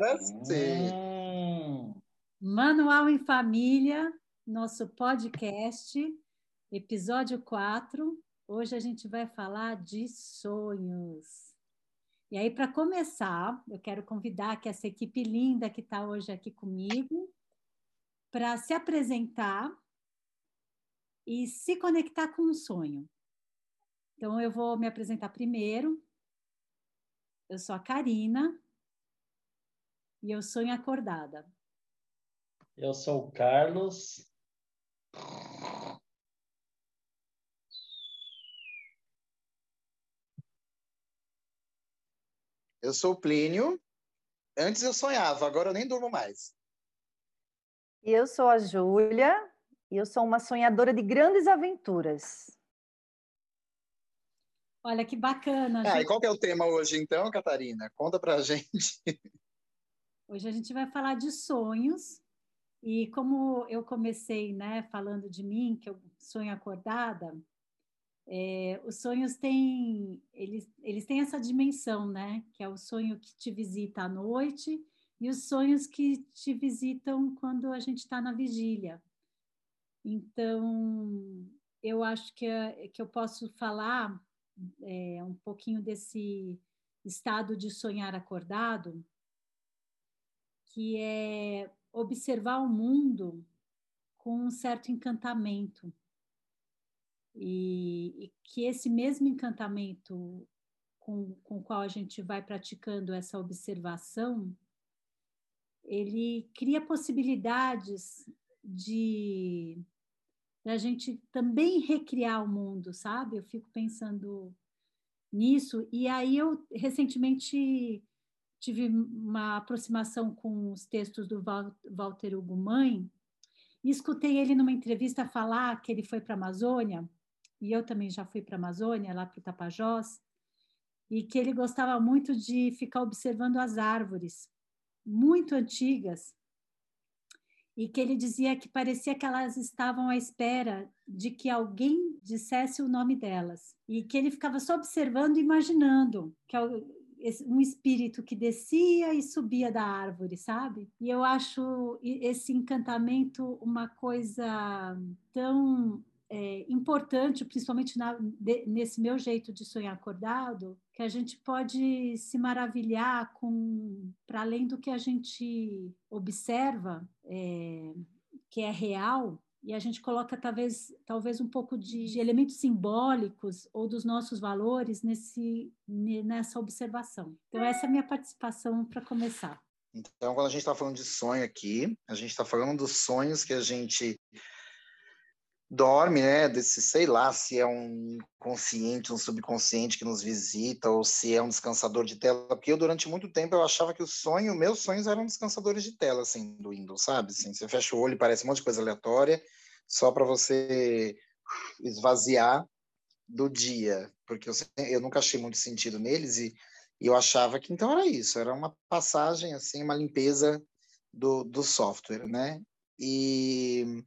Agora sim. Hum. Manual em Família, nosso podcast, episódio 4. Hoje a gente vai falar de sonhos. E aí, para começar, eu quero convidar que essa equipe linda que está hoje aqui comigo para se apresentar e se conectar com um sonho. Então, eu vou me apresentar primeiro. Eu sou a Karina e eu sonho acordada. Eu sou o Carlos. Eu sou o Plínio. Antes eu sonhava, agora eu nem durmo mais. E eu sou a Júlia e eu sou uma sonhadora de grandes aventuras. Olha que bacana. Ah, gente... e qual é o tema hoje então, Catarina? Conta pra gente. Hoje a gente vai falar de sonhos e como eu comecei, né, falando de mim, que eu sonho acordada, é, os sonhos têm, eles, eles têm essa dimensão, né, que é o sonho que te visita à noite e os sonhos que te visitam quando a gente está na vigília. Então, eu acho que, que eu posso falar é, um pouquinho desse estado de sonhar acordado, que é observar o mundo com um certo encantamento. E, e que esse mesmo encantamento com, com o qual a gente vai praticando essa observação, ele cria possibilidades de a gente também recriar o mundo, sabe? Eu fico pensando nisso e aí eu recentemente tive uma aproximação com os textos do Walter Hugo Mãe e escutei ele numa entrevista falar que ele foi para a Amazônia, e eu também já fui para a Amazônia, lá para o Tapajós, e que ele gostava muito de ficar observando as árvores, muito antigas, e que ele dizia que parecia que elas estavam à espera de que alguém dissesse o nome delas, e que ele ficava só observando e imaginando que um espírito que descia e subia da árvore, sabe? E eu acho esse encantamento uma coisa tão é, importante, principalmente na, de, nesse meu jeito de sonhar acordado, que a gente pode se maravilhar com, para além do que a gente observa, é, que é real, e a gente coloca talvez, talvez um pouco de, de, elementos simbólicos ou dos nossos valores nesse, nessa observação. Então, essa é a minha participação para começar. Então, quando a gente está falando de sonho aqui, a gente está falando dos sonhos que a gente dorme, né? Desse, sei lá, se é um consciente, um subconsciente que nos visita, ou se é um descansador de tela. Porque eu, durante muito tempo, eu achava que o sonho, meus sonhos eram descansadores de tela, assim, do Windows, sabe? Assim, você fecha o olho e parece um monte de coisa aleatória, só para você esvaziar do dia. Porque eu, eu nunca achei muito sentido neles e, e eu achava que então era isso, era uma passagem, assim, uma limpeza do, do software, né? E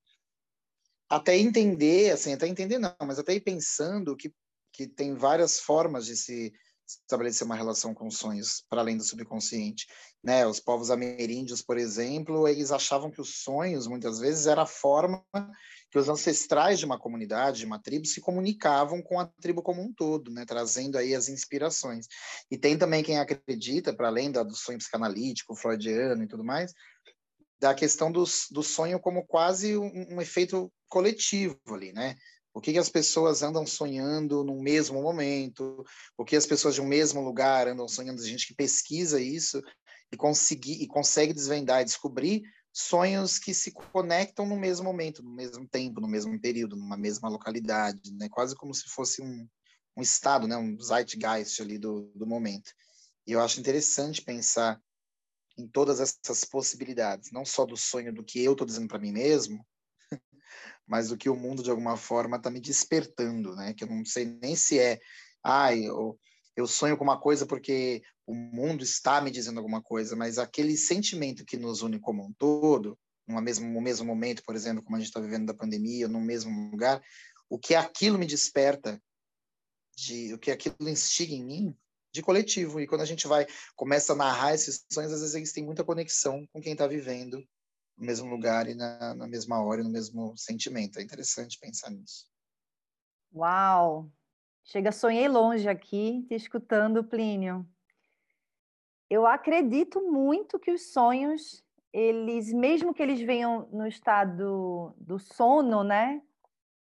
até entender, assim, até entender não, mas até ir pensando que, que tem várias formas de se estabelecer uma relação com sonhos para além do subconsciente, né? Os povos ameríndios, por exemplo, eles achavam que os sonhos muitas vezes era a forma que os ancestrais de uma comunidade, de uma tribo, se comunicavam com a tribo como um todo, né? Trazendo aí as inspirações. E tem também quem acredita, para além do sonho psicanalítico, freudiano e tudo mais, da questão do, do sonho como quase um, um efeito coletivo ali, né? O que, que, as pessoas andam sonhando no mesmo momento, o que as pessoas de um mesmo lugar andam sonhando, a gente que pesquisa isso e, conseguir, e consegue desvendar e descobrir sonhos que se conectam no mesmo momento, no mesmo tempo, no mesmo período, numa mesma localidade, né? quase como se fosse um, um estado, né? um zeitgeist ali do, do momento. E eu acho interessante pensar em todas essas possibilidades, não só do sonho do que eu estou dizendo para mim mesmo, mas do que o mundo de alguma forma está me despertando, né? Que eu não sei nem se é, ai, ah, eu, eu sonho com uma coisa porque o mundo está me dizendo alguma coisa, mas aquele sentimento que nos une como um todo, no mesmo, no mesmo momento, por exemplo, como a gente está vivendo da pandemia, no mesmo lugar, o que aquilo me desperta, de, o que aquilo instiga em mim, de coletivo. E quando a gente vai, começa a narrar esses sonhos, às vezes eles têm muita conexão com quem está vivendo no mesmo lugar e na, na mesma hora no mesmo sentimento. É interessante pensar nisso. Uau! Chega, sonhei longe aqui, te escutando, Plínio. Eu acredito muito que os sonhos, eles, mesmo que eles venham no estado do sono, né?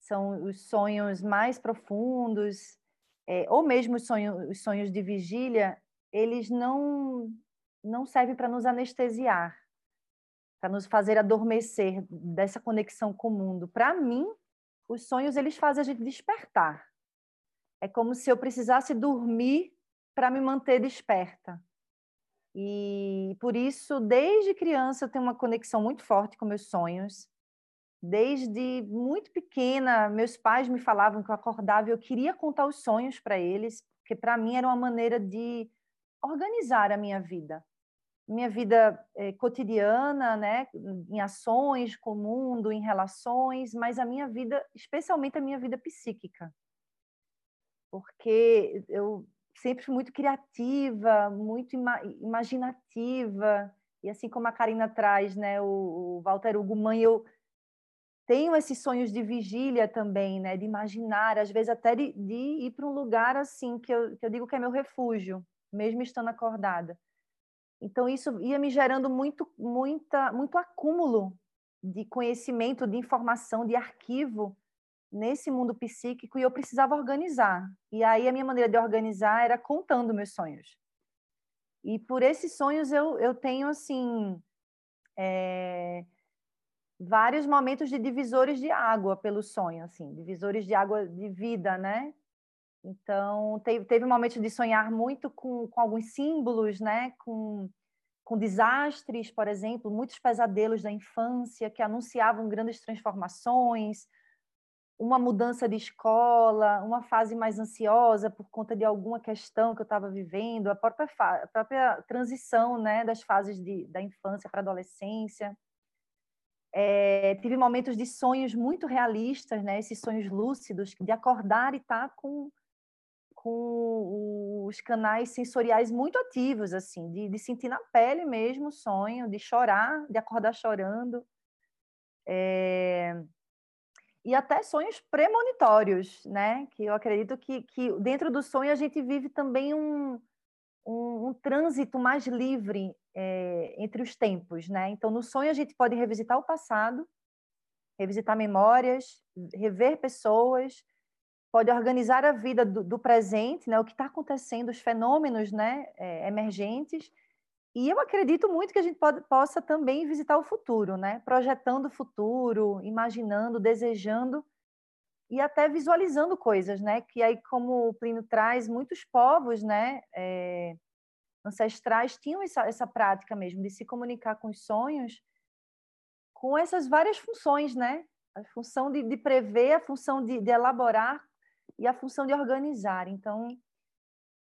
São os sonhos mais profundos, é, ou mesmo os sonhos, os sonhos de vigília, eles não, não servem para nos anestesiar, para nos fazer adormecer dessa conexão com o mundo. Para mim, os sonhos eles fazem a gente despertar. É como se eu precisasse dormir para me manter desperta. E por isso, desde criança, eu tenho uma conexão muito forte com meus sonhos. Desde muito pequena, meus pais me falavam que eu acordava e eu queria contar os sonhos para eles, porque para mim era uma maneira de organizar a minha vida. Minha vida eh, cotidiana, né, em ações com o mundo, em relações, mas a minha vida, especialmente a minha vida psíquica. Porque eu sempre fui muito criativa, muito ima imaginativa, e assim como a Karina traz, né, o, o Walter Hugo Mãe, eu tenho esses sonhos de vigília também, né? De imaginar, às vezes até de, de ir para um lugar assim que eu, que eu digo que é meu refúgio, mesmo estando acordada. Então isso ia me gerando muito, muita, muito acúmulo de conhecimento, de informação, de arquivo nesse mundo psíquico e eu precisava organizar. E aí a minha maneira de organizar era contando meus sonhos. E por esses sonhos eu, eu tenho assim é, vários momentos de divisores de água pelo sonho, assim, divisores de água de vida, né? Então, teve, teve um momento de sonhar muito com, com alguns símbolos, né? Com, com desastres, por exemplo, muitos pesadelos da infância que anunciavam grandes transformações, uma mudança de escola, uma fase mais ansiosa por conta de alguma questão que eu estava vivendo, a própria, a própria transição né, das fases de, da infância para a adolescência. É, tive momentos de sonhos muito realistas, né? Esses sonhos lúcidos, de acordar e estar tá com, com os canais sensoriais muito ativos, assim, de, de sentir na pele mesmo o sonho, de chorar, de acordar chorando. É, e até sonhos premonitórios, né? Que eu acredito que, que dentro do sonho a gente vive também um, um, um trânsito mais livre é, entre os tempos, né? Então, no sonho a gente pode revisitar o passado, revisitar memórias, rever pessoas, pode organizar a vida do, do presente, né? O que está acontecendo, os fenômenos, né? É, emergentes. E eu acredito muito que a gente pode, possa também visitar o futuro, né? Projetando o futuro, imaginando, desejando e até visualizando coisas, né? Que aí, como o Plínio traz, muitos povos, né? É, ancestrais tinham essa, essa prática mesmo de se comunicar com os sonhos com essas várias funções, né? A função de, de prever, a função de, de, elaborar e a função de organizar. Então,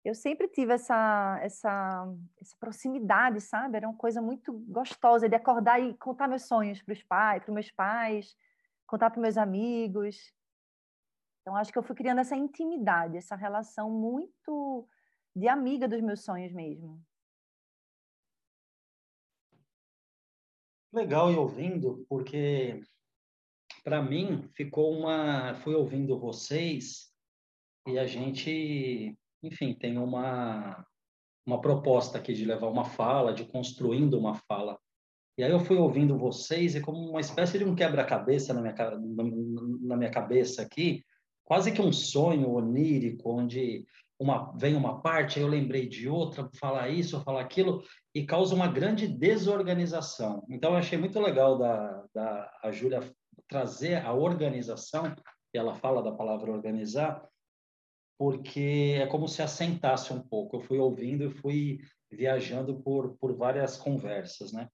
eu sempre tive essa, essa, essa proximidade, sabe? Era uma coisa muito gostosa de acordar e contar meus sonhos para os pais, para meus pais, contar para meus amigos. Então, acho que eu fui criando essa intimidade, essa relação muito de amiga dos meus sonhos mesmo. Legal ir ouvindo, porque para mim ficou uma. Fui ouvindo vocês e a gente, enfim, tem uma, uma proposta aqui de levar uma fala, de construindo uma fala. E aí eu fui ouvindo vocês e como uma espécie de um quebra-cabeça na minha, na minha cabeça aqui, quase que um sonho onírico, onde uma, vem uma parte, eu lembrei de outra, falar isso, falar aquilo, e causa uma grande desorganização. Então, eu achei muito legal da, da a Júlia trazer a organização, e ela fala da palavra organizar, porque é como se assentasse um pouco. Eu fui ouvindo e fui viajando por, por várias conversas, né?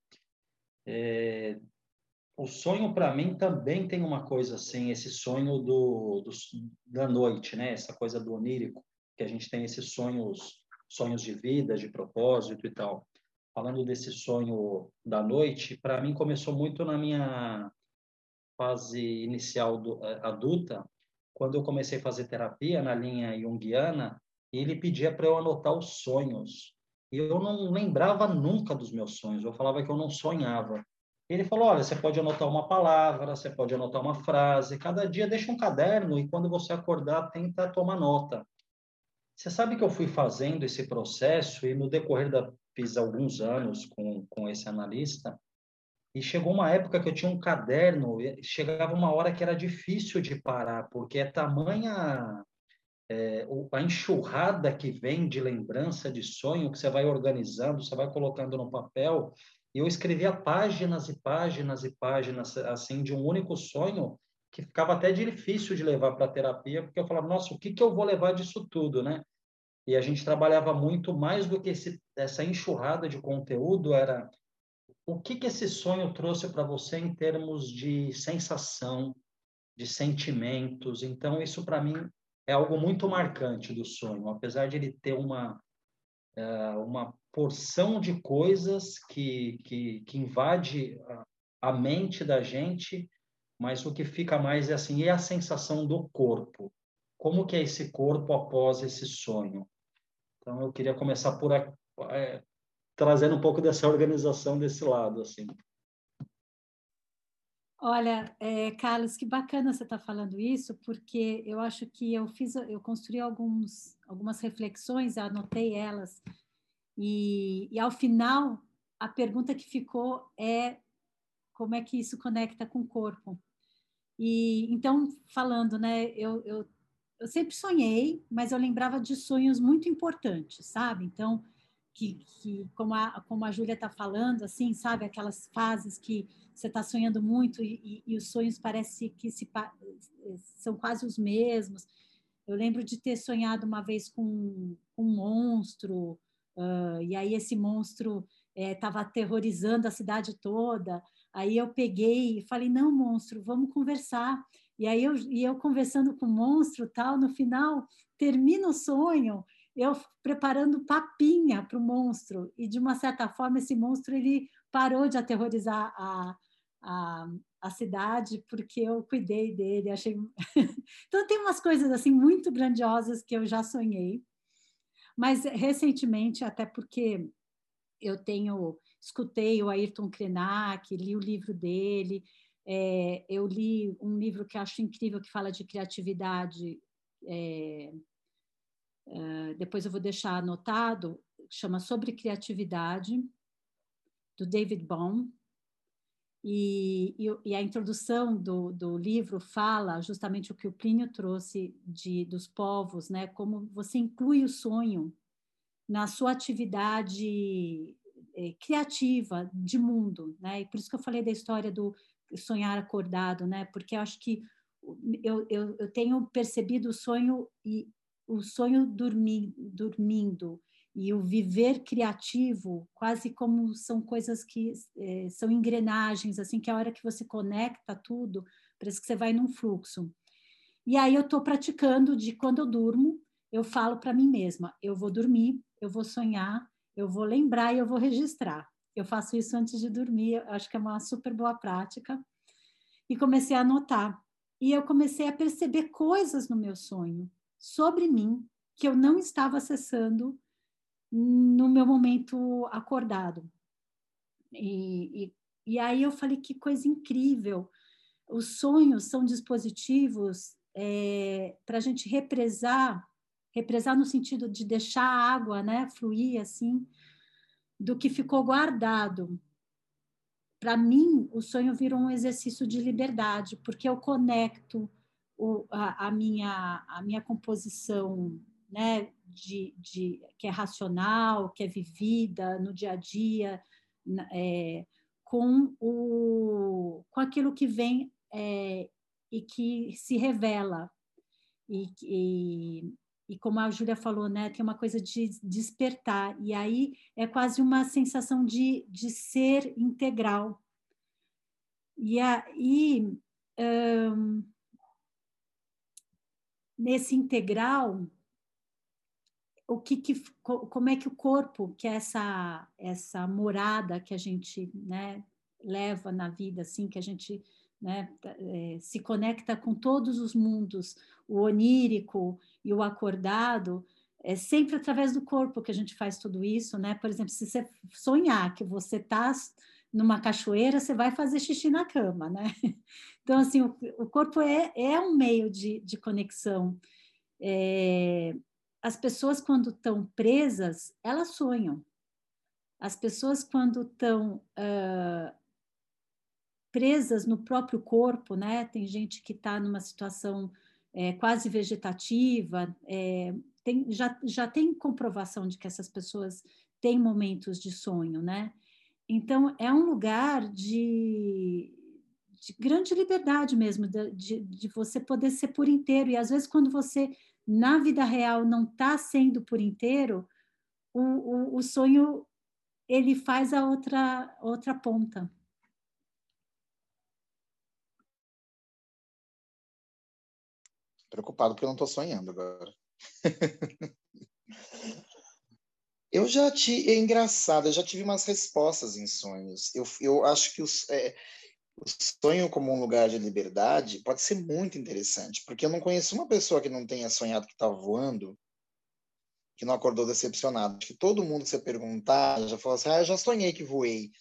É, o sonho para mim também tem uma coisa assim, esse sonho do, do, da noite, né? Essa coisa do onírico que a gente tem esses sonhos, sonhos de vida, de propósito e tal. Falando desse sonho da noite, para mim começou muito na minha fase inicial do, eh, adulta, quando eu comecei a fazer terapia na linha junguiana, ele pedia para eu anotar os sonhos. E eu não lembrava nunca dos meus sonhos, eu falava que eu não sonhava. Ele falou: olha, você pode anotar uma palavra, você pode anotar uma frase, cada dia deixa um caderno e quando você acordar, tenta tomar nota. Você sabe que eu fui fazendo esse processo e no decorrer da. fiz alguns anos com, com esse analista, e chegou uma época que eu tinha um caderno, chegava uma hora que era difícil de parar, porque é tamanha é, a enxurrada que vem de lembrança, de sonho, que você vai organizando, você vai colocando no papel. Eu escrevia páginas e páginas e páginas, assim, de um único sonho, que ficava até difícil de levar para a terapia, porque eu falava, nossa, o que, que eu vou levar disso tudo, né? E a gente trabalhava muito mais do que esse, essa enxurrada de conteúdo, era o que, que esse sonho trouxe para você em termos de sensação, de sentimentos. Então, isso para mim é algo muito marcante do sonho, apesar de ele ter uma é, uma porção de coisas que, que, que invade a, mente da gente, mas o que fica mais é assim, é a sensação do corpo. Como que é esse corpo após esse sonho? Então, eu queria começar por é, trazendo um pouco dessa organização desse lado, assim. Olha, é, Carlos, que bacana você estar tá falando isso, porque eu acho que eu fiz, eu construí alguns, algumas reflexões, anotei elas, e, e ao final a pergunta que ficou é como é que isso conecta com o corpo. E então, falando, né, eu, eu, eu sempre sonhei, mas eu lembrava de sonhos muito importantes, sabe? Então, que, que como a, como a Júlia está falando, assim, sabe? Aquelas fases que você está sonhando muito e, e, e, os sonhos parece que se, são quase os mesmos. Eu lembro de ter sonhado uma vez com, com um monstro, uh, e aí esse monstro estava é, aterrorizando a cidade toda. Aí eu peguei e falei, não, monstro, vamos conversar. E aí eu, e eu conversando com o monstro tal, no final termina o sonho eu preparando papinha para o monstro e de uma certa forma esse monstro ele parou de aterrorizar a, a, a cidade porque eu cuidei dele achei então tem umas coisas assim muito grandiosas que eu já sonhei mas recentemente até porque eu tenho escutei o Ayrton Krenak li o livro dele é, eu li um livro que acho incrível que fala de criatividade é, eh, depois eu vou deixar anotado, chama Sobre Criatividade, do David Baum. E, e, e a introdução do, do, livro fala justamente o que o Plínio trouxe de, dos povos, né? como você inclui o sonho na sua atividade é, criativa de mundo. Né? E por isso que eu falei da história do sonhar acordado, né? porque eu acho que eu, eu, eu tenho percebido o sonho e o sonho dormi, dormindo e o viver criativo, quase como são coisas que é, são engrenagens, assim, que a hora que você conecta tudo, parece que você vai num fluxo. E aí eu estou praticando de quando eu durmo, eu falo para mim mesma, eu vou dormir, eu vou sonhar, eu vou lembrar e eu vou registrar. Eu faço isso antes de dormir, acho que é uma super boa prática. E comecei a anotar. E eu comecei a perceber coisas no meu sonho sobre mim que eu não estava acessando no meu momento acordado. E, e, e aí eu falei que coisa incrível. Os sonhos são dispositivos é, para a gente represar, represar no sentido de deixar a água né, fluir assim, do que ficou guardado. Para mim, o sonho virou um exercício de liberdade, porque eu conecto o, a, a, minha, a minha composição né, de, de, que é racional, que é vivida no dia a dia, é, com, o, com aquilo que vem é, e que se revela. E, e, e como a Júlia falou, né, tem uma coisa de despertar, e aí é quase uma sensação de, de ser integral. E aí. Um, nesse integral, o que, que, como é que o corpo, que é essa essa morada que a gente né, leva na vida, assim, que a gente né, é, se conecta com todos os mundos, o onírico e o acordado, é sempre através do corpo que a gente faz tudo isso, né? Por exemplo, se você sonhar que você está numa cachoeira, você vai fazer xixi na cama, né? Então, assim, o, o corpo é, é um meio de, de conexão. É, as pessoas, quando estão presas, elas sonham. As pessoas, quando estão uh, presas no próprio corpo, né? Tem gente que está numa situação é, quase vegetativa, é, tem, já, já tem comprovação de que essas pessoas têm momentos de sonho, né? Então, é um lugar de, de grande liberdade mesmo, de, de, de, você poder ser por inteiro. E às vezes, quando você, na vida real, não está sendo por inteiro, o, o, o, sonho ele faz a outra, outra ponta. Preocupado porque eu não estou sonhando agora. eu já tive. É engraçado, eu já tive umas respostas em sonhos. Eu, eu acho que os, é, o sonho como um lugar de liberdade pode ser muito interessante, porque eu não conheço uma pessoa que não tenha sonhado que está voando que não acordou decepcionado. Que todo mundo você perguntar já falou assim: ah, eu já sonhei que voei.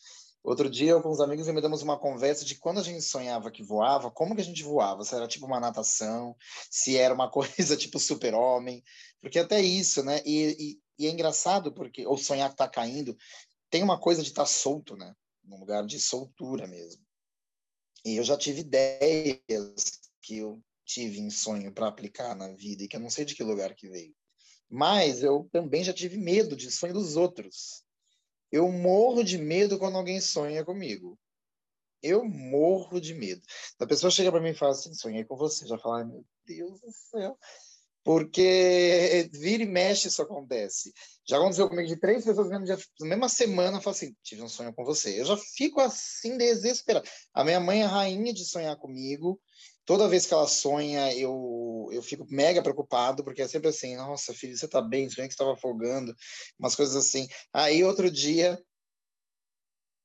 Outro dia, com os amigos, me damos uma conversa de quando a gente sonhava que voava, como que a gente voava? Se era tipo uma natação, se era uma coisa tipo super-homem, porque até isso, né? E, e, e, é engraçado porque, ou sonhar que tá caindo, tem uma coisa de estar tá solto, né? Num lugar de soltura mesmo. E eu já tive ideias que eu tive em sonho para aplicar na vida e que eu não sei de que lugar que veio. Mas eu também já tive medo de sonho dos outros. Eu morro de medo quando alguém sonha comigo. Eu morro de medo. A pessoa chega para mim e fala assim: sonhei com você. Já fala, meu Deus do céu. Porque vira e mexe isso acontece. Já aconteceu comigo de três pessoas na mesma semana, fala assim: tive um sonho com você. Eu já fico assim desesperado. A minha mãe é rainha de sonhar comigo toda vez que ela sonha, eu, eu fico mega preocupado, porque é sempre assim, nossa, filho, você tá bem, sonhei que estava afogando, umas coisas assim. Aí, outro dia,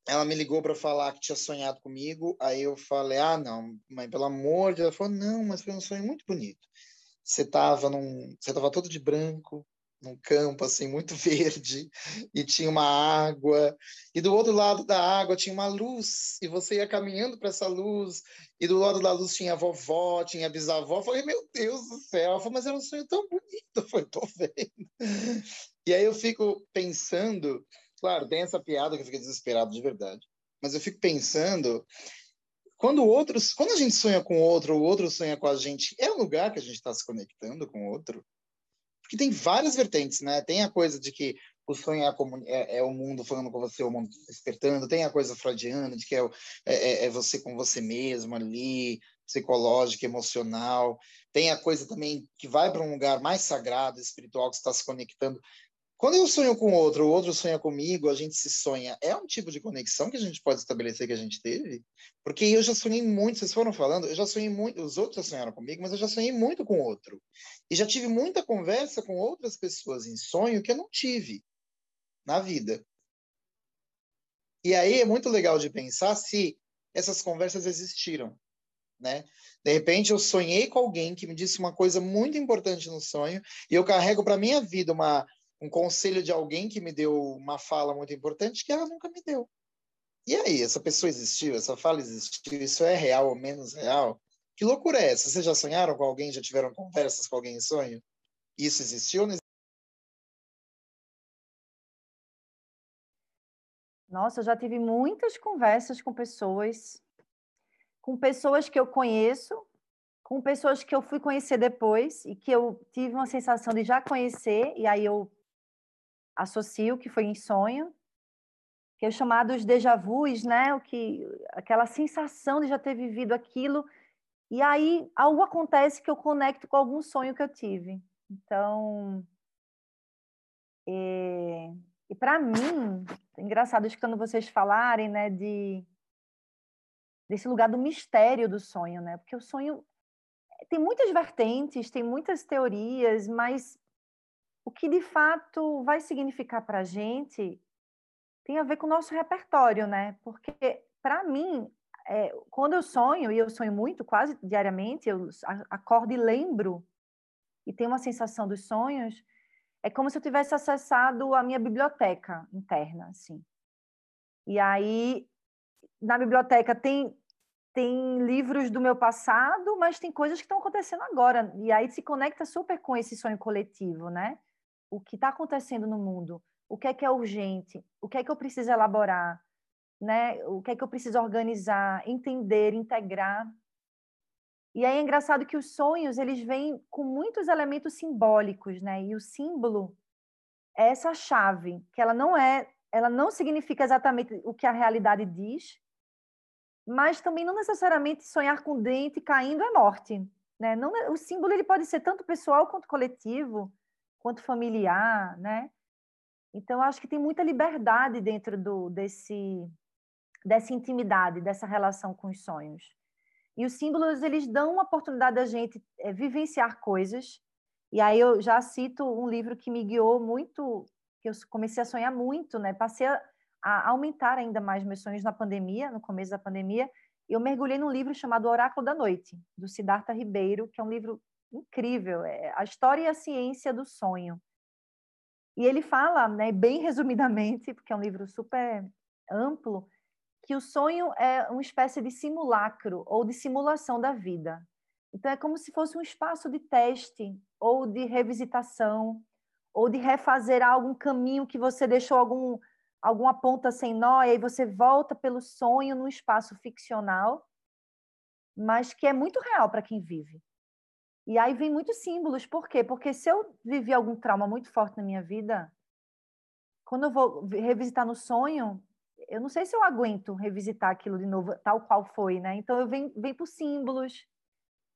ela me ligou para falar que tinha sonhado comigo, aí eu falei, ah, não, mãe, pelo amor de Deus, ela falou, não, mas foi um sonho muito bonito. Você tava num, você tava todo de branco, num campo assim muito verde e tinha uma água e do outro lado da água tinha uma luz e você ia caminhando para essa luz e do lado da luz tinha a vovó, tinha a bisavó. Eu falei, meu Deus do céu, falei, mas era um sonho tão bonito. Falei, tô vendo. E aí eu fico pensando, claro, tem essa piada que eu fiquei desesperado de verdade, mas eu fico pensando quando outros, quando a gente sonha com outro, o outro sonha com a gente, é um lugar que a gente está se conectando com o outro que tem várias vertentes, né? Tem a coisa de que o sonho é, é, é, o mundo falando com você, o mundo despertando, tem a coisa freudiana de que é, é, é, é você com você mesmo ali, psicológica, emocional, tem a coisa também que vai para um lugar mais sagrado, espiritual, que está se conectando. Quando eu sonho com outro, o outro sonha comigo, a gente se sonha. É um tipo de conexão que a gente pode estabelecer que a gente teve? Porque eu já sonhei muito, vocês foram falando, eu já sonhei muito, os outros já sonharam comigo, mas eu já sonhei muito com outro. E já tive muita conversa com outras pessoas em sonho que eu não tive na vida. E aí é muito legal de pensar se essas conversas existiram, né? De repente eu sonhei com alguém que me disse uma coisa muito importante no sonho e eu carrego para minha vida uma um conselho de alguém que me deu uma fala muito importante que ela nunca me deu. E aí, essa pessoa existiu? Essa fala existiu? Isso é real ou menos real? Que loucura é essa? Vocês já sonharam com alguém? Já tiveram conversas com alguém em sonho? Isso existiu? Nossa, eu já tive muitas conversas com pessoas, com pessoas que eu conheço, com pessoas que eu fui conhecer depois e que eu tive uma sensação de já conhecer, e aí eu associo que foi em sonho, que é chamado os déjà vus, né? O que aquela sensação de já ter vivido aquilo e aí algo acontece que eu conecto com algum sonho que eu tive. Então, e, e para mim, é engraçado escutando vocês falarem, né, de desse lugar do mistério do sonho, né? Porque o sonho tem muitas vertentes, tem muitas teorias, mas o que de fato vai significar para a gente tem a ver com o nosso repertório, né? Porque, para mim, é, quando eu sonho, e eu sonho muito, quase diariamente, eu acordo e lembro, e tenho uma sensação dos sonhos, é como se eu tivesse acessado a minha biblioteca interna, assim. E aí, na biblioteca tem tem livros do meu passado, mas tem coisas que estão acontecendo agora. E aí se conecta super com esse sonho coletivo, né? O que está acontecendo no mundo, o que é que é urgente, o que é que eu preciso elaborar, né? O que é que eu preciso organizar, entender, integrar. E aí é engraçado que os sonhos, eles vêm com muitos elementos simbólicos, né? E o símbolo é essa chave, que ela não é, ela não significa exatamente o que a realidade diz, mas também não necessariamente sonhar com dente caindo é morte, né? Não, o símbolo ele pode ser tanto pessoal quanto coletivo, quanto familiar, né? Então acho que tem muita liberdade dentro do desse dessa intimidade, dessa relação com os sonhos. E os símbolos, eles dão uma oportunidade da gente é, vivenciar coisas. E aí eu já cito um livro que me guiou muito, que eu comecei a sonhar muito, né? Passei a, a aumentar ainda mais meus sonhos na pandemia, no começo da pandemia. Eu mergulhei num livro chamado Oráculo da Noite, do Siddhartha Ribeiro, que é um livro incrível, é a história e a ciência do sonho. E ele fala, né, bem resumidamente, porque é um livro super amplo, que o sonho é uma espécie de simulacro ou de simulação da vida. Então, é como se fosse um espaço de teste ou de revisitação ou de refazer algum caminho que você deixou algum, alguma ponta sem nó, e aí você volta pelo sonho num espaço ficcional, mas que é muito real para quem vive. E aí vem muitos símbolos. Por quê? Porque se eu vivi algum trauma muito forte na minha vida, quando eu vou revisitar no sonho, eu não sei se eu aguento revisitar aquilo de novo, tal qual foi, né? Então eu venho, venho por símbolos,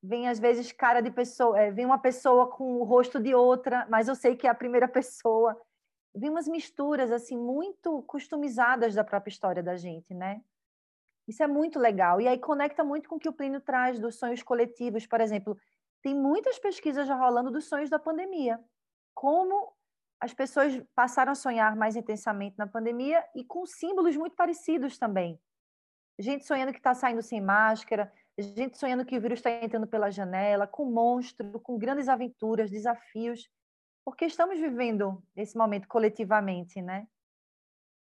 vem às vezes cara de pessoa, é, vem uma pessoa com o rosto de outra, mas eu sei que é a primeira pessoa. Vem umas misturas assim muito customizadas da própria história da gente, né? Isso é muito legal. E aí conecta muito com o que o Plínio traz dos sonhos coletivos, por exemplo. Tem muitas pesquisas já rolando dos sonhos da pandemia. Como as pessoas passaram a sonhar mais intensamente na pandemia e com símbolos muito parecidos também. Gente sonhando que está saindo sem máscara, gente sonhando que o vírus está entrando pela janela, com monstro, com grandes aventuras, desafios, porque estamos vivendo esse momento coletivamente, né?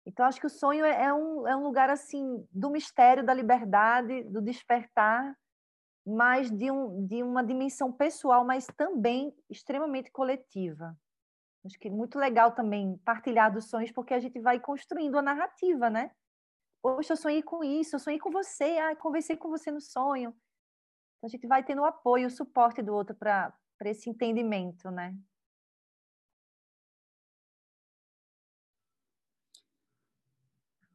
Então, acho que o sonho é, é um, é um lugar, assim, do mistério, da liberdade, do despertar, mas de, um, de uma dimensão pessoal, mas também extremamente coletiva. Acho que é muito legal também partilhar dos sonhos, porque a gente vai construindo a narrativa, né? Poxa, eu sonhei com isso, eu sonhei com você, ah, conversei com você no sonho. Então, a gente vai tendo o apoio, o suporte do outro para esse entendimento, né?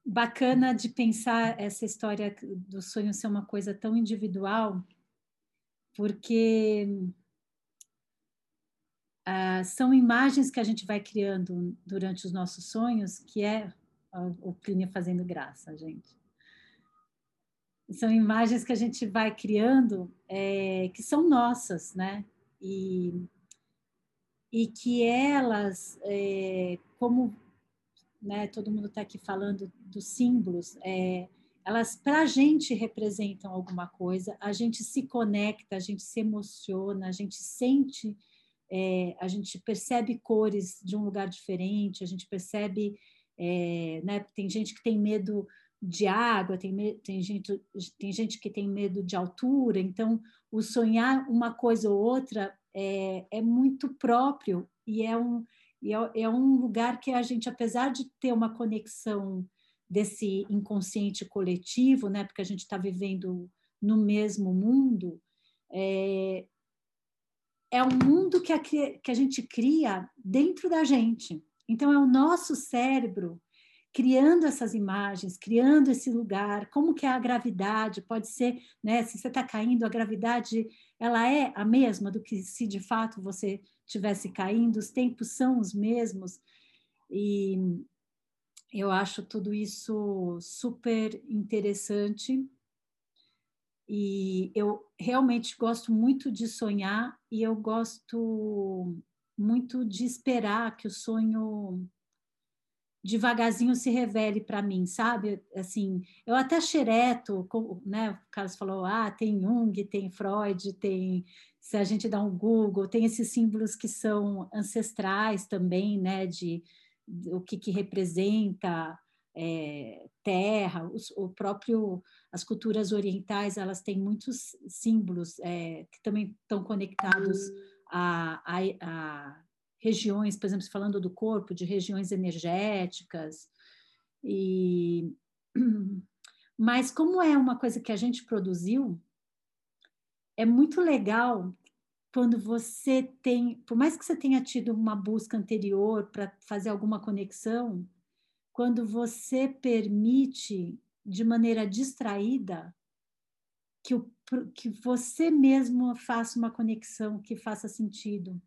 Bacana de pensar essa história do sonho ser uma coisa tão individual, porque ah, são imagens que a gente vai criando durante os nossos sonhos, que é o Plínio fazendo graça, gente. São imagens que a gente vai criando é, que são nossas, né? E, e que elas, é, como né, todo mundo está aqui falando dos símbolos, é, elas para a gente representam alguma coisa, a gente se conecta, a gente se emociona, a gente sente é, a gente percebe cores de um lugar diferente, a gente percebe, é, né, tem gente que tem medo de água, tem, tem, gente, tem gente que tem medo de altura, então o sonhar uma coisa ou outra é, é muito próprio e é um, e é, é um lugar que a gente, apesar de ter uma conexão desse inconsciente coletivo, né, porque a gente está vivendo no mesmo mundo, é, é um mundo que a, que a gente cria dentro da gente. Então, é o nosso cérebro criando essas imagens, criando esse lugar, como que é a gravidade, pode ser, né, se você está caindo, a gravidade, ela é a mesma do que se de fato você tivesse caindo, os tempos são os mesmos, e eu acho tudo isso super interessante, e eu realmente gosto muito de sonhar e eu gosto muito de esperar que o sonho devagarzinho se revele para mim, sabe? Assim, eu até xereto, né? O Carlos falou, ah, tem Jung, tem Freud, tem se a gente dá um Google, tem esses símbolos que são ancestrais também, né? De, o que, que representa é, terra, os, o próprio as culturas orientais elas têm muitos símbolos é, que também estão conectados a, a, a regiões, por exemplo, falando do corpo, de regiões energéticas. E mas como é uma coisa que a gente produziu, é muito legal quando você tem, por mais que você tenha tido uma busca anterior para fazer alguma conexão, quando você permite de maneira distraída que, o, que você mesmo faça uma conexão que faça sentido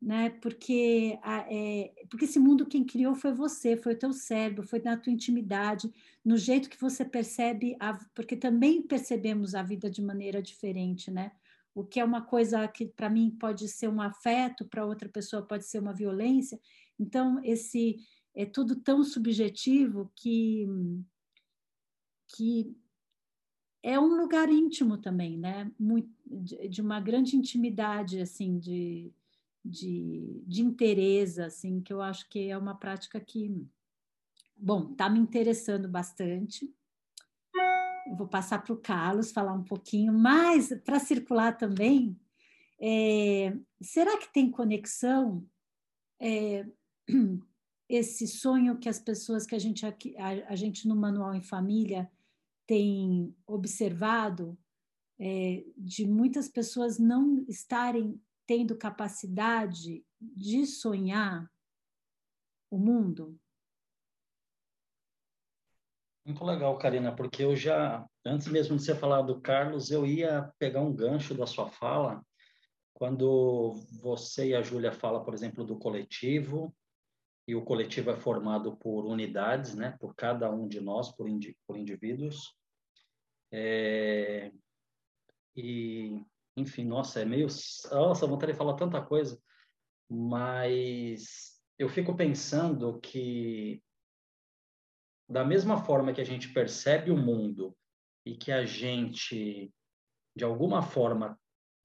né? Porque, a, é, porque esse mundo quem criou foi você, foi o teu cérebro, foi na tua intimidade, no jeito que você percebe, a, porque também percebemos a vida de maneira diferente, né? O que é uma coisa que para mim pode ser um afeto, para outra pessoa pode ser uma violência. Então esse é tudo tão subjetivo que que é um lugar íntimo também, né? De, de uma grande intimidade assim de de, de interesse, assim, que eu acho que é uma prática que, bom, está me interessando bastante. Vou passar para o Carlos falar um pouquinho, mas para circular também, é, será que tem conexão é, esse sonho que as pessoas que a gente a, a gente no Manual em Família tem observado é, de muitas pessoas não estarem tendo capacidade de sonhar o mundo? Muito legal, Karina, porque eu já, antes mesmo de você falar do Carlos, eu ia pegar um gancho da sua fala, quando você e a Júlia falam, por exemplo, do coletivo, e o coletivo é formado por unidades, né, por cada um de nós, por, indi por indivíduos, é, e enfim, nossa, é meio. Nossa, vontade de falar tanta coisa, mas eu fico pensando que, da mesma forma que a gente percebe o mundo e que a gente, de alguma forma,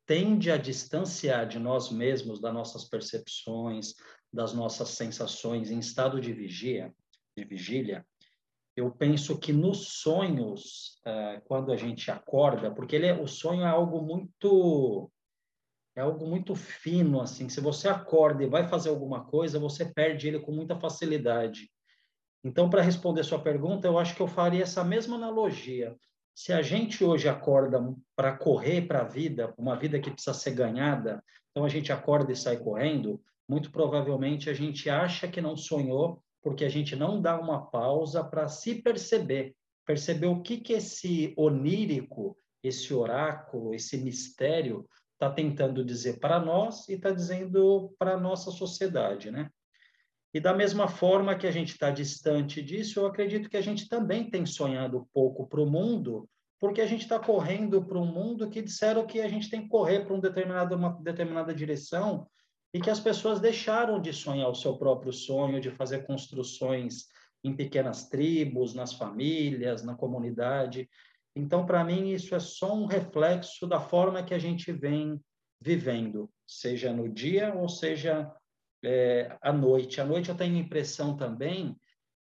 tende a distanciar de nós mesmos, das nossas percepções, das nossas sensações em estado de vigia, de vigília, eu penso que nos sonhos, uh, quando a gente acorda, porque ele é, o sonho é algo muito é algo muito fino assim. Se você acorda e vai fazer alguma coisa, você perde ele com muita facilidade. Então, para responder sua pergunta, eu acho que eu faria essa mesma analogia. Se a gente hoje acorda para correr para a vida, uma vida que precisa ser ganhada, então a gente acorda e sai correndo, muito provavelmente a gente acha que não sonhou porque a gente não dá uma pausa para se perceber, perceber o que, que esse onírico, esse oráculo, esse mistério está tentando dizer para nós e está dizendo para a nossa sociedade, né? E da mesma forma que a gente está distante disso, eu acredito que a gente também tem sonhado pouco para o mundo, porque a gente está correndo para um mundo que disseram que a gente tem que correr para um uma determinada direção, e que as pessoas deixaram de sonhar o seu próprio sonho, de fazer construções em pequenas tribos, nas famílias, na comunidade. Então, para mim, isso é só um reflexo da forma que a gente vem vivendo, seja no dia ou seja é, à noite. À noite eu tenho a impressão também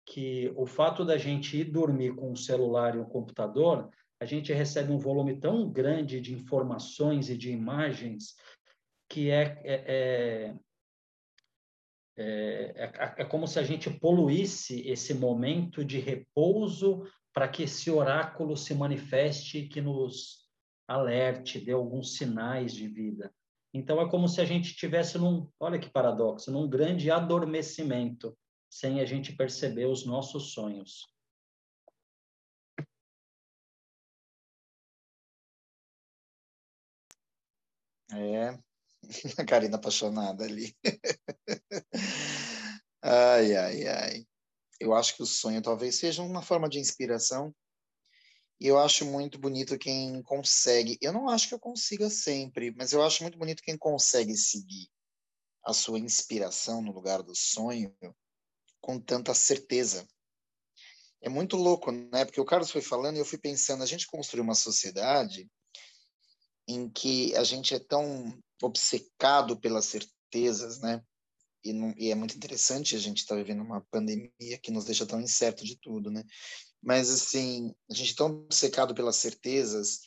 que o fato da gente ir dormir com um celular e um computador, a gente recebe um volume tão grande de informações e de imagens que é, é, é, é, como se a gente poluísse esse momento de repouso para que esse oráculo se manifeste, que nos alerte, dê alguns sinais de vida. Então é como se a gente tivesse num, olha que paradoxo, num grande adormecimento, sem a gente perceber os nossos sonhos. É, a Karina apaixonada ali. ai, ai, ai. Eu acho que o sonho talvez seja uma forma de inspiração. E eu acho muito bonito quem consegue. Eu não acho que eu consiga sempre, mas eu acho muito bonito quem consegue seguir a sua inspiração no lugar do sonho com tanta certeza. É muito louco, né? Porque o Carlos foi falando e eu fui pensando, a gente construiu uma sociedade em que a gente é tão obcecado pelas certezas, né? E, não, e é muito interessante a gente estar tá vivendo uma pandemia que nos deixa tão incerto de tudo, né? Mas, assim, a gente é tão obcecado pelas certezas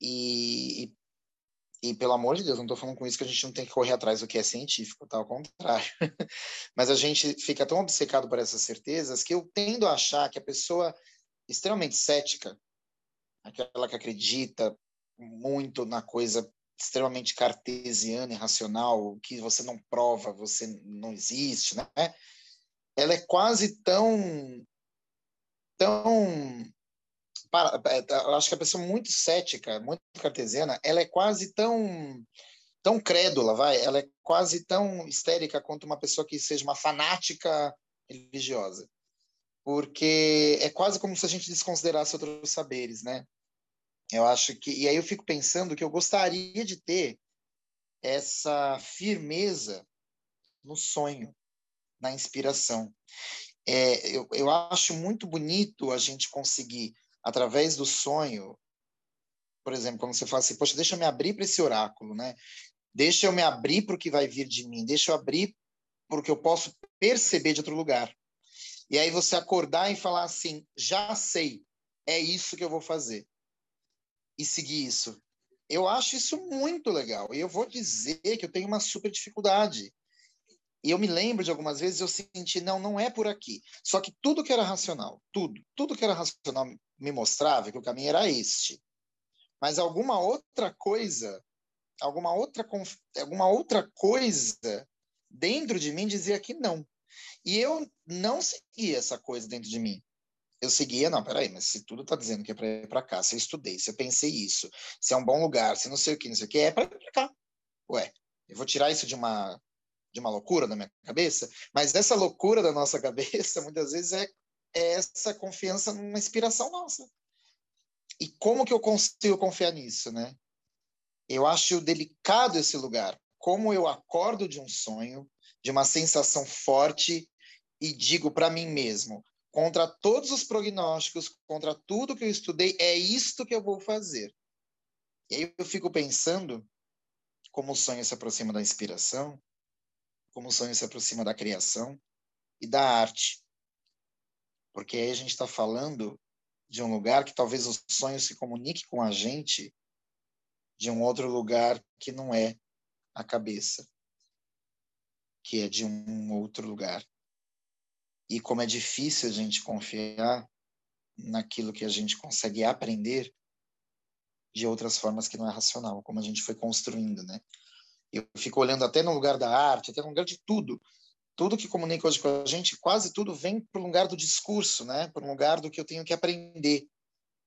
e, e, e, pelo amor de Deus, não estou falando com isso que a gente não tem que correr atrás do que é científico, tá? Ao contrário. Mas a gente fica tão obcecado por essas certezas que eu tendo a achar que a pessoa extremamente cética, aquela que acredita muito na coisa extremamente cartesiana e racional, que você não prova, você não existe, né? Ela é quase tão tão é, eu acho que a pessoa muito cética, muito cartesiana, ela é quase tão tão crédula, vai, ela é quase tão histérica quanto uma pessoa que seja uma fanática religiosa. Porque é quase como se a gente desconsiderasse outros saberes, né? Eu acho que. E aí eu fico pensando que eu gostaria de ter essa firmeza no sonho, na inspiração. É, eu, eu acho muito bonito a gente conseguir, através do sonho, por exemplo, quando você fala assim, poxa, deixa eu me abrir para esse oráculo, né? Deixa eu me abrir para o que vai vir de mim, deixa eu abrir porque eu posso perceber de outro lugar. E aí você acordar e falar assim, já sei, é isso que eu vou fazer e seguir isso. Eu acho isso muito legal. E eu vou dizer que eu tenho uma super dificuldade. E eu me lembro de algumas vezes eu senti, não, não é por aqui. Só que tudo que era racional, tudo, tudo que era racional me mostrava que o caminho era este. Mas alguma outra coisa, alguma outra, alguma outra coisa dentro de mim dizia que não. E eu não seguia essa coisa dentro de mim eu seguia, não, peraí, mas se tudo está dizendo que é para ir para cá, se eu estudei, se eu pensei isso, se é um bom lugar, se não sei o que, não sei o que, é para ir para cá. Ué, eu vou tirar isso de uma de uma loucura da minha cabeça, mas essa loucura da nossa cabeça muitas vezes é, é essa confiança numa inspiração nossa. E como que eu consigo confiar nisso, né? Eu acho delicado esse lugar. Como eu acordo de um sonho, de uma sensação forte e digo para mim mesmo: contra todos os prognósticos, contra tudo que eu estudei, é isto que eu vou fazer. E aí eu fico pensando como o sonho se aproxima da inspiração, como o sonho se aproxima da criação e da arte. Porque aí a gente está falando de um lugar que talvez o sonho se comunique com a gente de um outro lugar que não é a cabeça, que é de um outro lugar e como é difícil a gente confiar naquilo que a gente consegue aprender de outras formas que não é racional, como a gente foi construindo, né? Eu fico olhando até no lugar da arte, até no lugar de tudo. Tudo que comunica hoje com a gente, quase tudo vem para o lugar do discurso, né? Para um lugar do que eu tenho que aprender.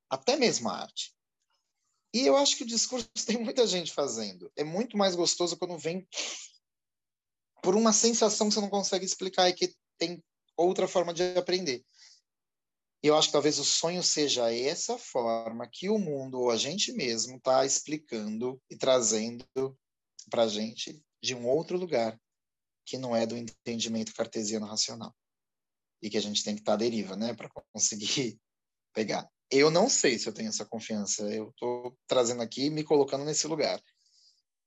Até mesmo a arte. E eu acho que o discurso tem muita gente fazendo. É muito mais gostoso quando vem por uma sensação que você não consegue explicar e que tem outra forma de aprender. E eu acho que talvez o sonho seja essa forma que o mundo, ou a gente mesmo, está explicando e trazendo para a gente de um outro lugar que não é do entendimento cartesiano racional. E que a gente tem que estar tá à deriva, né, para conseguir pegar. Eu não sei se eu tenho essa confiança. Eu estou trazendo aqui, me colocando nesse lugar.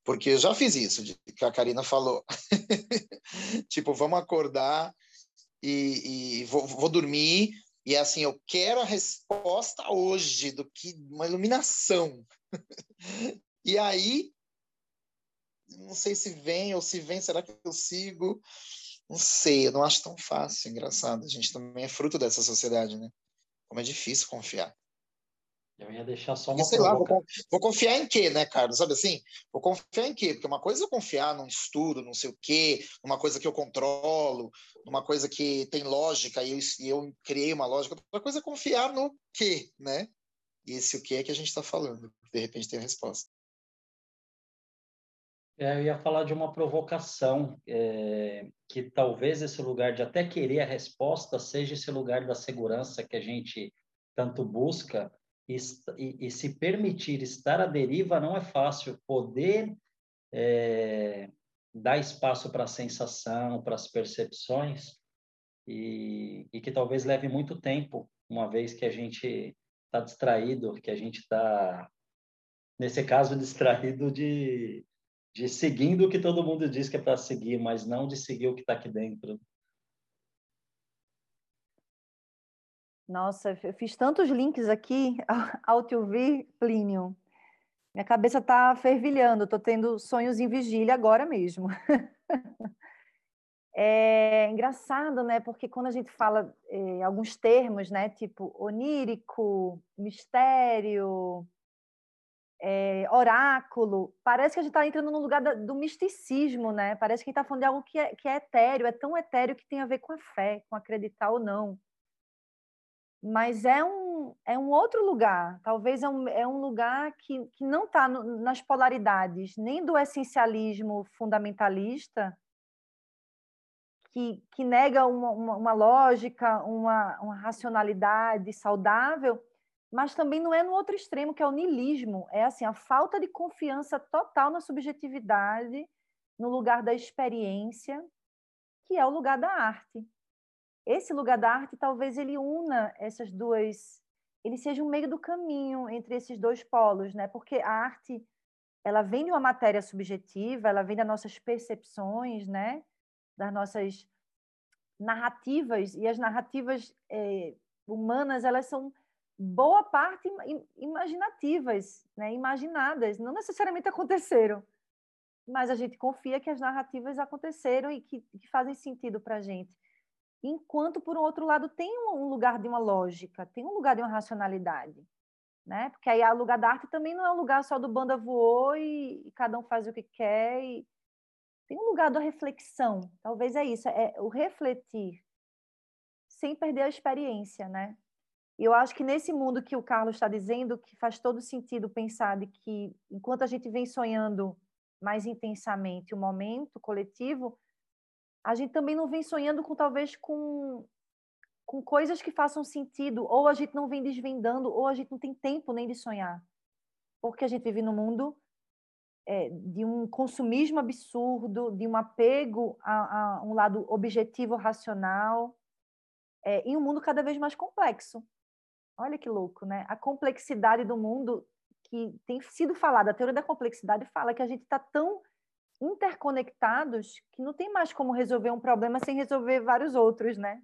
Porque eu já fiz isso, de, que a Karina falou. tipo, vamos acordar e, e vou, vou dormir e é assim, eu quero a resposta hoje do que uma iluminação. e aí, não sei se vem ou se vem, será que eu sigo? Não sei, eu não acho tão fácil, engraçado. A gente também é fruto dessa sociedade, né? Como é difícil confiar. Eu ia deixar só uma sei lá, vou, vou, confiar em quê, né, Carlos? Sabe assim? Vou confiar em quê? Porque uma coisa é confiar num estudo, não sei o quê, numa coisa que eu controlo, numa coisa que tem lógica e eu, e eu criei uma lógica. Outra coisa é confiar no quê, né? E esse o que é que a gente está falando. De repente tem a resposta. É, eu ia falar de uma provocação, é, que talvez esse lugar de até querer a resposta seja esse lugar da segurança que a gente tanto busca, e, e, e se permitir estar à deriva não é fácil. Poder é, dar espaço para a sensação, para as percepções, e, e que talvez leve muito tempo, uma vez que a gente está distraído, que a gente está, nesse caso, distraído de, de seguindo o que todo mundo diz que é para seguir, mas não de seguir o que está aqui dentro. Nossa, eu fiz tantos links aqui ao te ouvir, Plínio. Minha cabeça está fervilhando, estou tendo sonhos em vigília agora mesmo. É engraçado, né? Porque quando a gente fala eh, alguns termos, né? Tipo onírico, mistério, é, oráculo, parece que a gente está entrando no lugar da, do misticismo, né? Parece que está falando de algo que é, que é etéreo, é tão etéreo que tem a ver com a fé, com acreditar ou não. Mas é um, é um outro lugar, talvez é um, é um lugar que, que não está nas polaridades nem do essencialismo fundamentalista, que, que nega uma, uma, uma lógica, uma, uma racionalidade saudável, mas também não é no outro extremo, que é o niilismo, é assim, a falta de confiança total na subjetividade, no lugar da experiência, que é o lugar da arte. Esse lugar da arte talvez ele una essas duas, ele seja um meio do caminho entre esses dois polos, né? Porque a arte ela vem de uma matéria subjetiva, ela vem das nossas percepções, né? das nossas narrativas, e as narrativas é, humanas, elas são boa parte imaginativas, né? imaginadas, não necessariamente aconteceram, mas a gente confia que as narrativas aconteceram e que, que fazem sentido para a gente. Enquanto, por um outro lado, tem um lugar de uma lógica, tem um lugar de uma racionalidade. Né? Porque aí o lugar da arte também não é um lugar só do banda voou e, e cada um faz o que quer e, tem um lugar da reflexão, talvez é isso, é o refletir sem perder a experiência, né? Eu acho que nesse mundo que o Carlos está dizendo, que faz todo sentido pensar de que enquanto a gente vem sonhando mais intensamente o momento coletivo, a gente também não vem sonhando com talvez com com coisas que façam sentido, ou a gente não vem desvendando, ou a gente não tem tempo nem de sonhar. Porque a gente vive num mundo é, de um consumismo absurdo, de um apego a, a um lado objetivo, racional, é, em um mundo cada vez mais complexo. Olha que louco, né? A complexidade do mundo que tem sido falada, a teoria da complexidade fala que a gente está tão interconectados que não tem mais como resolver um problema sem resolver vários outros, né?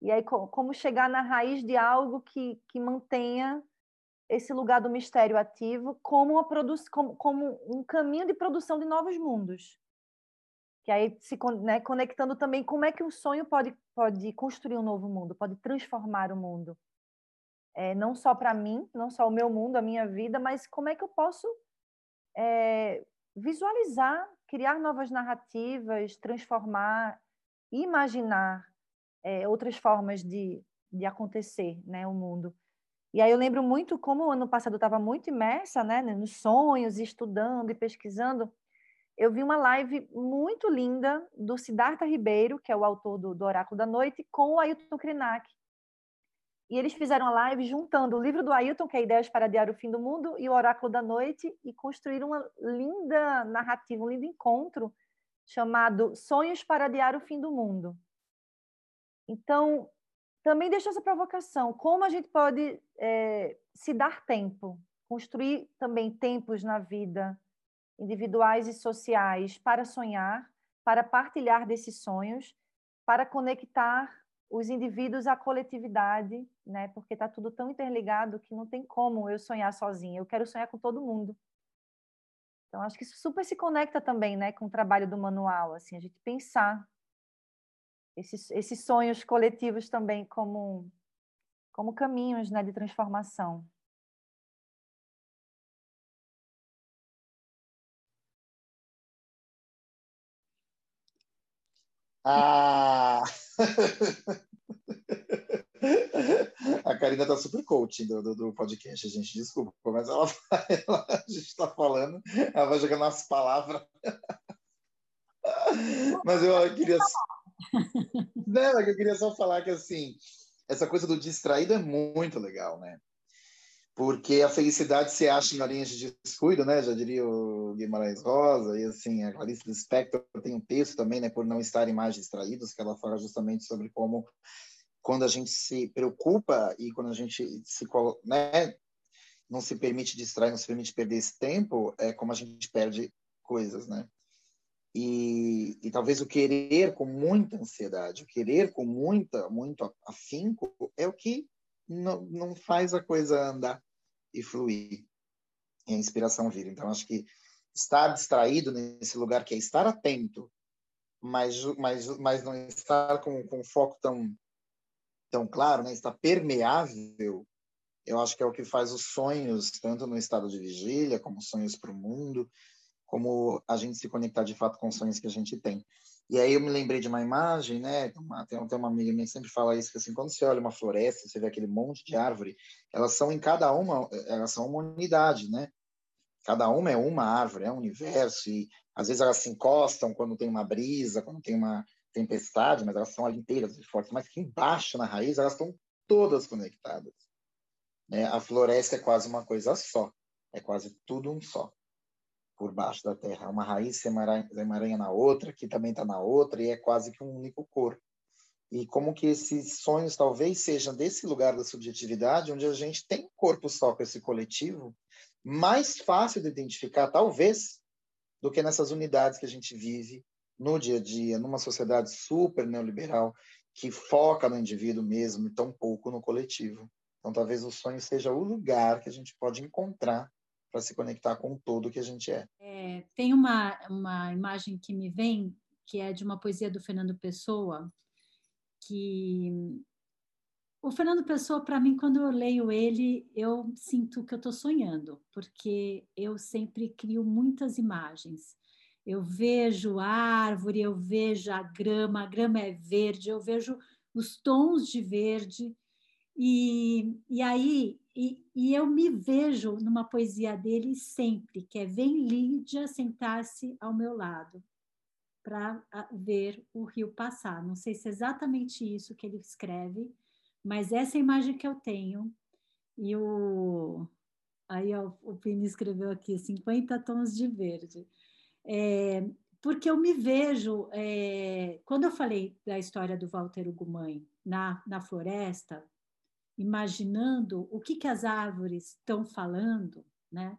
E aí, como chegar na raiz de algo que, que mantenha esse lugar do mistério ativo como, uma como, como um caminho de produção de novos mundos. Que aí se né, conectando também como é que o sonho pode, pode construir um novo mundo, pode transformar o mundo. É, não só para mim, não só o meu mundo, a minha vida, mas como é que eu posso é, visualizar, criar novas narrativas, transformar, imaginar é, outras formas de, de acontecer né, o mundo. E aí eu lembro muito como ano passado eu estava muito imersa né, nos sonhos, estudando e pesquisando. Eu vi uma live muito linda do Siddhartha Ribeiro, que é o autor do, do Oráculo da Noite, com o Ailton Krenak. E eles fizeram a live juntando o livro do Ailton, que é Ideias para Adiar o Fim do Mundo, e o Oráculo da Noite, e construíram uma linda narrativa, um lindo encontro chamado Sonhos para Adiar o Fim do Mundo. Então, também deixa essa provocação. Como a gente pode é, se dar tempo, construir também tempos na vida, individuais e sociais, para sonhar, para partilhar desses sonhos, para conectar os indivíduos à coletividade, né? Porque está tudo tão interligado que não tem como eu sonhar sozinha. Eu quero sonhar com todo mundo. Então acho que isso super se conecta também, né, com o trabalho do manual, assim, a gente pensar esses, esses sonhos coletivos também como, como caminhos né, de transformação. Ah! A Karina tá super coaching do, do, do, podcast, gente. Desculpa, mas ela, ela a gente está falando, ela vai jogando as palavras. Mas eu queria. Não, eu queria só falar que assim, essa coisa do distraído é muito legal, né? Porque a felicidade se acha na linha de descuido, né? Já diria o Guimarães Rosa, e assim, a Clarice Lispector tem um texto também, né, por não estarem mais distraídos, que ela fala justamente sobre como quando a gente se preocupa e quando a gente se né, não se permite distrair, não se permite perder esse tempo, é como a gente perde coisas, né? E, e talvez o querer com muita ansiedade, o querer com muita, muito afinco, é o que não, não faz a coisa andar e fluir. E a inspiração vir. Então, acho que estar distraído nesse lugar que é estar atento, mas, mas, mas não estar com, com foco tão, tão claro, né? estar permeável, eu acho que é o que faz os sonhos, tanto no estado de vigília, como sonhos para o mundo, como a gente se conectar de fato com os sonhos que a gente tem. E aí eu me lembrei de uma imagem, né? Uma, tem, tem uma amiga minha que sempre fala isso, que assim, quando você olha uma floresta, você vê aquele monte de árvore, elas são em cada uma, elas são uma unidade, né? Cada uma é uma árvore, é um universo, e às vezes elas se encostam quando tem uma brisa, quando tem uma tempestade, mas elas são ali inteiras e fortes, mas embaixo na raiz elas estão todas conectadas. Né? A floresta é quase uma coisa só, é quase tudo um só, por baixo da terra. Uma raiz se emaranha, emaranha na outra, que também está na outra, e é quase que um único corpo. E como que esses sonhos talvez sejam desse lugar da subjetividade, onde a gente tem um corpo só com esse coletivo, mais fácil de identificar, talvez, do que nessas unidades que a gente vive no dia a dia, numa sociedade super neoliberal que foca no indivíduo mesmo e tão pouco no coletivo. Então, talvez o sonho seja o lugar que a gente pode encontrar para se conectar com o que a gente é. é. Tem uma, uma imagem que me vem, que é de uma poesia do Fernando Pessoa, que o Fernando Pessoa, para mim, quando eu leio ele, eu sinto que eu estou sonhando, porque eu sempre crio muitas imagens. Eu vejo a árvore, eu vejo a grama, a grama é verde, eu vejo os tons de verde, e, e aí, e, e, eu me vejo numa poesia dele sempre, que é Vem Lídia sentar-se ao meu lado para ver o rio passar. Não sei se é exatamente isso que ele escreve, mas essa é a imagem que eu tenho. E o aí ó, o Pini escreveu aqui 50 tons de verde. É, porque eu me vejo, é, quando eu falei da história do Walter Ugumãe na, na floresta, imaginando o que, que as árvores estão falando, né?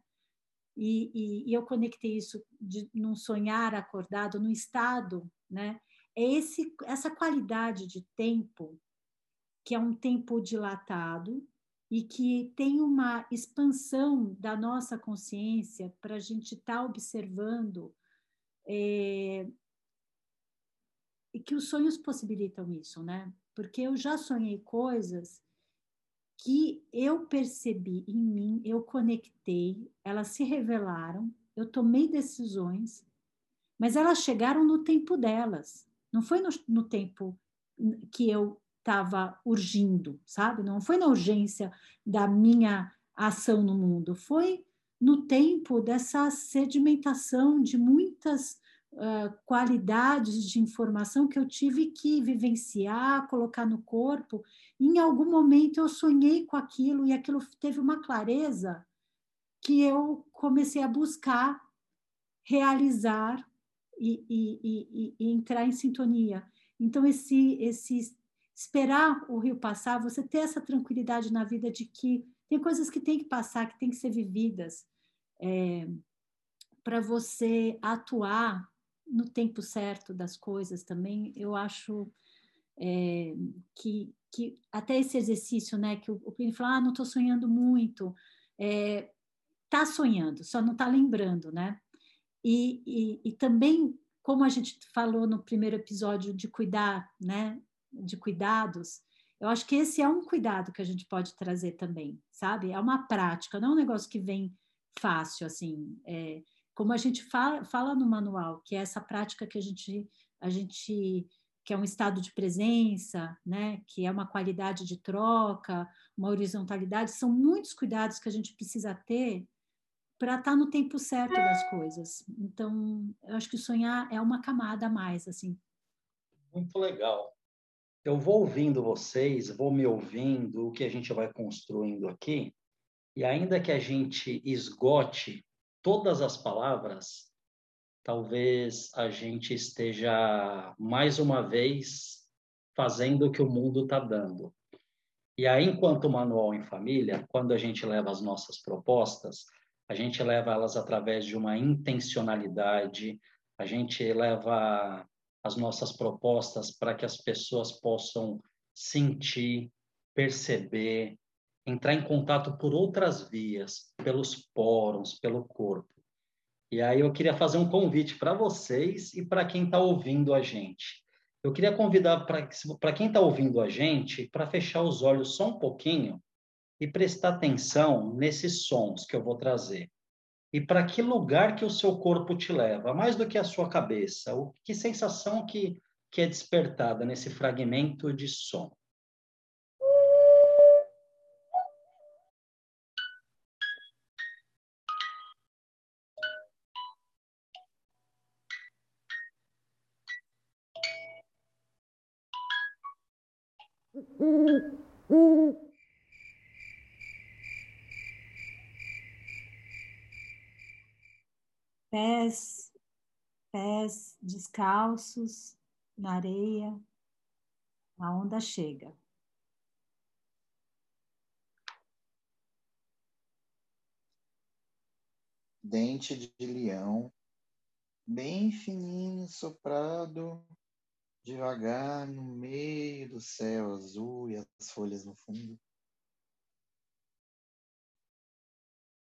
E, e, e, eu conectei isso de, num sonhar acordado, num estado, né? É esse, essa qualidade de tempo, que é um tempo dilatado e que tem uma expansão da nossa consciência para a gente estar tá observando é, e que os sonhos possibilitam isso, né? Porque eu já sonhei coisas que eu percebi em mim, eu conectei, elas se revelaram, eu tomei decisões, mas elas chegaram no tempo delas, não foi no, no tempo que eu estava urgindo, sabe? Não foi na urgência da minha ação no mundo, foi no tempo dessa sedimentação de muitas uh, qualidades de informação que eu tive que vivenciar, colocar no corpo. Em algum momento eu sonhei com aquilo e aquilo teve uma clareza que eu comecei a buscar realizar e, e, e, e entrar em sintonia. Então, esse, esse esperar o rio passar, você ter essa tranquilidade na vida de que tem coisas que tem que passar, que tem que ser vividas, é, para você atuar no tempo certo das coisas também, eu acho é, que, que até esse exercício, né, que o, Plínio fala, ah, não estou sonhando muito, é, tá sonhando, só não está lembrando, né? E, e, e, também, como a gente falou no primeiro episódio de cuidar, né, de cuidados, eu acho que esse é um cuidado que a gente pode trazer também, sabe? É uma prática, não é um negócio que vem fácil, assim, é, como a gente fala, fala no manual, que é essa prática que a gente, a gente que é um estado de presença, né, que é uma qualidade de troca, uma horizontalidade, são muitos cuidados que a gente precisa ter para estar tá no tempo certo das coisas. Então, eu acho que sonhar é uma camada a mais, assim. Muito legal. Eu vou ouvindo vocês, vou me ouvindo, o que a gente vai construindo aqui, E ainda que a gente esgote todas as palavras, talvez a gente esteja mais uma vez fazendo o que o mundo está dando. E aí, enquanto manual em família, quando a gente leva as nossas propostas, a gente leva elas através de uma intencionalidade, a gente leva as nossas propostas para que as pessoas possam sentir, perceber, entrar em contato por outras vias, pelos poros, pelo corpo. E aí eu queria fazer um convite para vocês e para quem está ouvindo a gente. Eu queria convidar para quem está ouvindo a gente para fechar os olhos só um pouquinho e prestar atenção nesses sons que eu vou trazer. E para que lugar que o seu corpo te leva, mais do que a sua cabeça, o que sensação que, que é despertada nesse fragmento de som. Descalços na areia, a onda chega. Dente de leão, bem fininho, soprado devagar no meio do céu azul e as folhas no fundo.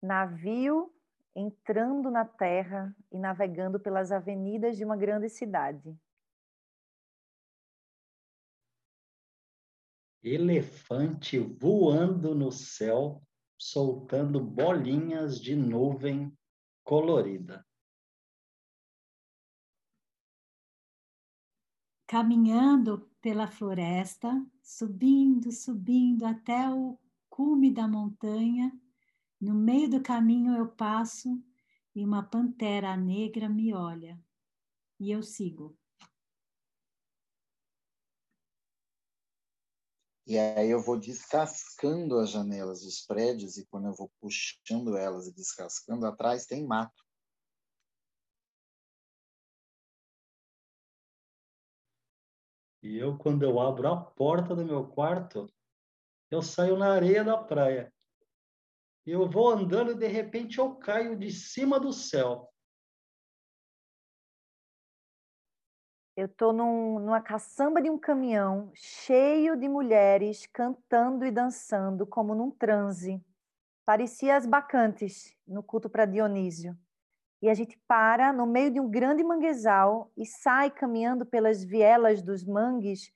Navio entrando na terra e navegando pelas avenidas de uma grande cidade. Elefante voando no céu, soltando bolinhas de nuvem colorida. caminhando pela floresta, subindo, subindo até o cume da montanha. No meio do caminho eu passo e uma pantera negra me olha. E eu sigo. E aí eu vou descascando as janelas dos prédios e quando eu vou puxando elas e descascando, atrás tem mato. E eu, quando eu abro a porta do meu quarto, eu saio na areia da praia. Eu vou andando e de repente eu caio de cima do céu. Eu estou num, numa caçamba de um caminhão cheio de mulheres cantando e dançando como num transe. Parecia as bacantes no culto para Dionísio e a gente para no meio de um grande manguezal e sai caminhando pelas vielas dos mangues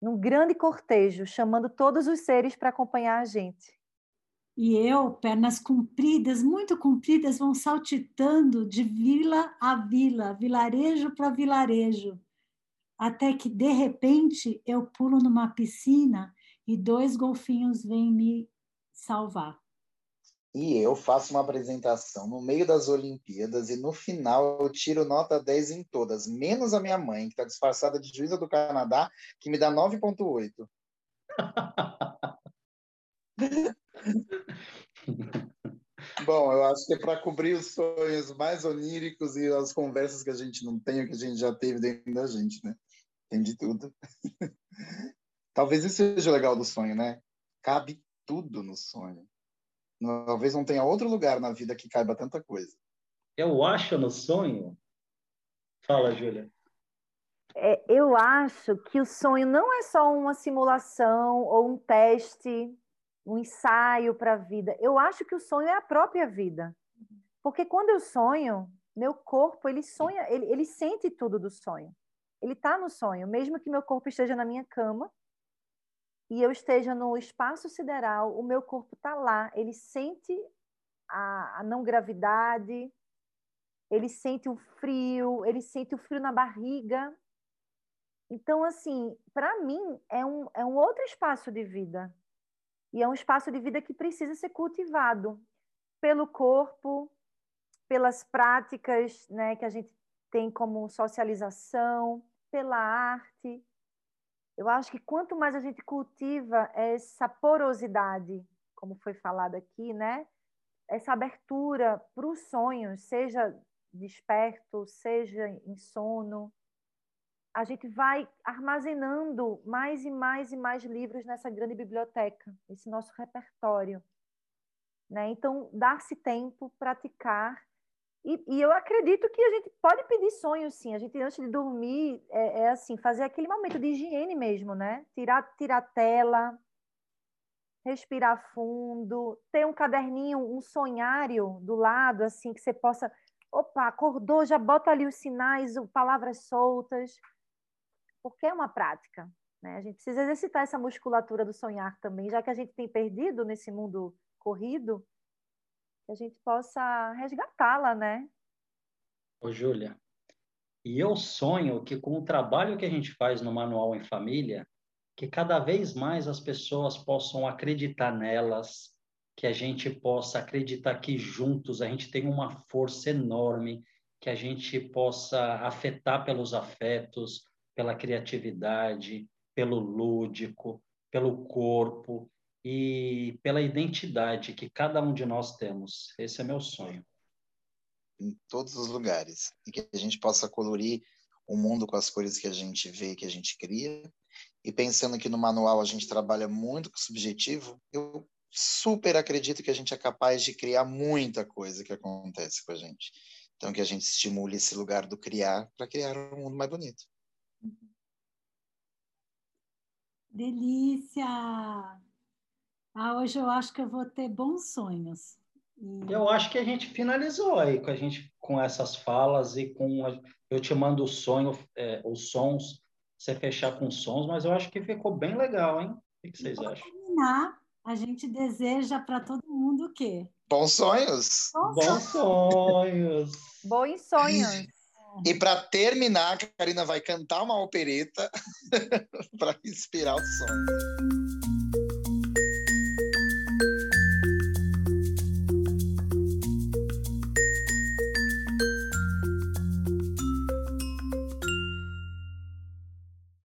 num grande cortejo, chamando todos os seres para acompanhar a gente. E eu, pernas compridas, muito compridas, vão saltitando de vila a vila, vilarejo para vilarejo, até que de repente eu pulo numa piscina e dois golfinhos vêm me salvar e eu faço uma apresentação no meio das Olimpíadas e no final eu tiro nota 10 em todas, menos a minha mãe, que está disfarçada de juíza do Canadá, que me dá 9,8. Bom, eu acho que é para cobrir os sonhos mais oníricos e as conversas que a gente não tem, que a gente já teve dentro da gente, né? Tem de tudo. Talvez isso seja o legal do sonho, né? Cabe tudo no sonho. Talvez não tenha outro lugar na vida que caiba tanta coisa. Eu acho no sonho. Fala, Júlia. É, eu acho que o sonho não é só uma simulação ou um teste, um ensaio para a vida. Eu acho que o sonho é a própria vida. Porque quando eu sonho, meu corpo, ele sonha, ele, ele sente tudo do sonho. Ele está no sonho, mesmo que meu corpo esteja na minha cama, e eu esteja no espaço sideral, o meu corpo está lá, ele sente a, a, não gravidade, ele sente o frio, ele sente o frio na barriga. Então, assim, para mim, é um, é um outro espaço de vida. E é um espaço de vida que precisa ser cultivado pelo corpo, pelas práticas né, que a gente tem como socialização, pela arte. Eu acho que quanto mais a gente cultiva essa porosidade como foi falado aqui, né? Essa abertura para os sonhos, seja desperto, seja em sono, a gente vai armazenando mais e mais e mais livros nessa grande biblioteca, esse nosso repertório. Né? Então, dar-se tempo, praticar. E, e, eu acredito que a gente pode pedir sonhos, sim. A gente, antes de dormir, é, é assim, fazer aquele momento de higiene mesmo, né? Tirar, tirar tela, respirar fundo, ter um caderninho, um sonhário do lado, assim, que você possa. Opa, acordou, já bota ali os sinais, palavras soltas porque é uma prática. Né? A gente precisa exercitar essa musculatura do sonhar também, já que a gente tem perdido nesse mundo corrido, que a gente possa resgatá-la, né? Ô, Júlia, e eu sonho que com o trabalho que a gente faz no Manual em Família, que cada vez mais as pessoas possam acreditar nelas, que a gente possa acreditar que juntos a gente tem uma força enorme, que a gente possa afetar pelos afetos, pela criatividade, pelo lúdico, pelo corpo e pela identidade que cada um de nós temos. Esse é meu sonho. Em todos os lugares. E que a gente possa colorir o mundo com as cores que a gente vê, que a gente cria. E pensando que no manual a gente trabalha muito com o subjetivo, eu super acredito que a gente é capaz de criar muita coisa que acontece com a gente. Então, que a gente estimule esse lugar do criar para criar um mundo mais bonito. Delícia! Ah, hoje eu acho que eu vou ter bons sonhos. E... Eu acho que a gente finalizou aí com a gente com essas falas e com a... eu te mando o sonho, é, os sons, você fechar com sons, mas eu acho que ficou bem legal, hein? O que vocês acham? Terminar, a gente deseja para todo mundo o quê? Bons sonhos. Bons sonhos. Bons sonhos. E para terminar, a Karina vai cantar uma opereta para inspirar o som.